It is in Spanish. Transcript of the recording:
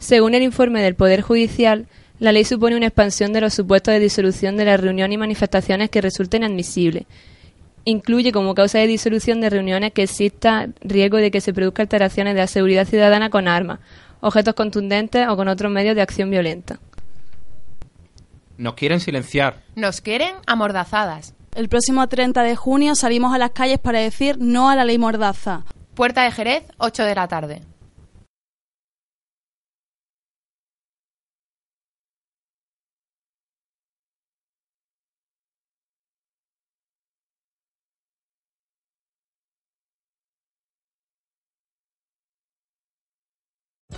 Según el informe del Poder Judicial, la ley supone una expansión de los supuestos de disolución de las reuniones y manifestaciones que resulten admisibles. Incluye como causa de disolución de reuniones que exista riesgo de que se produzcan alteraciones de la seguridad ciudadana con armas, objetos contundentes o con otros medios de acción violenta. Nos quieren silenciar. Nos quieren amordazadas. El próximo 30 de junio salimos a las calles para decir no a la ley mordaza. Puerta de Jerez, 8 de la tarde.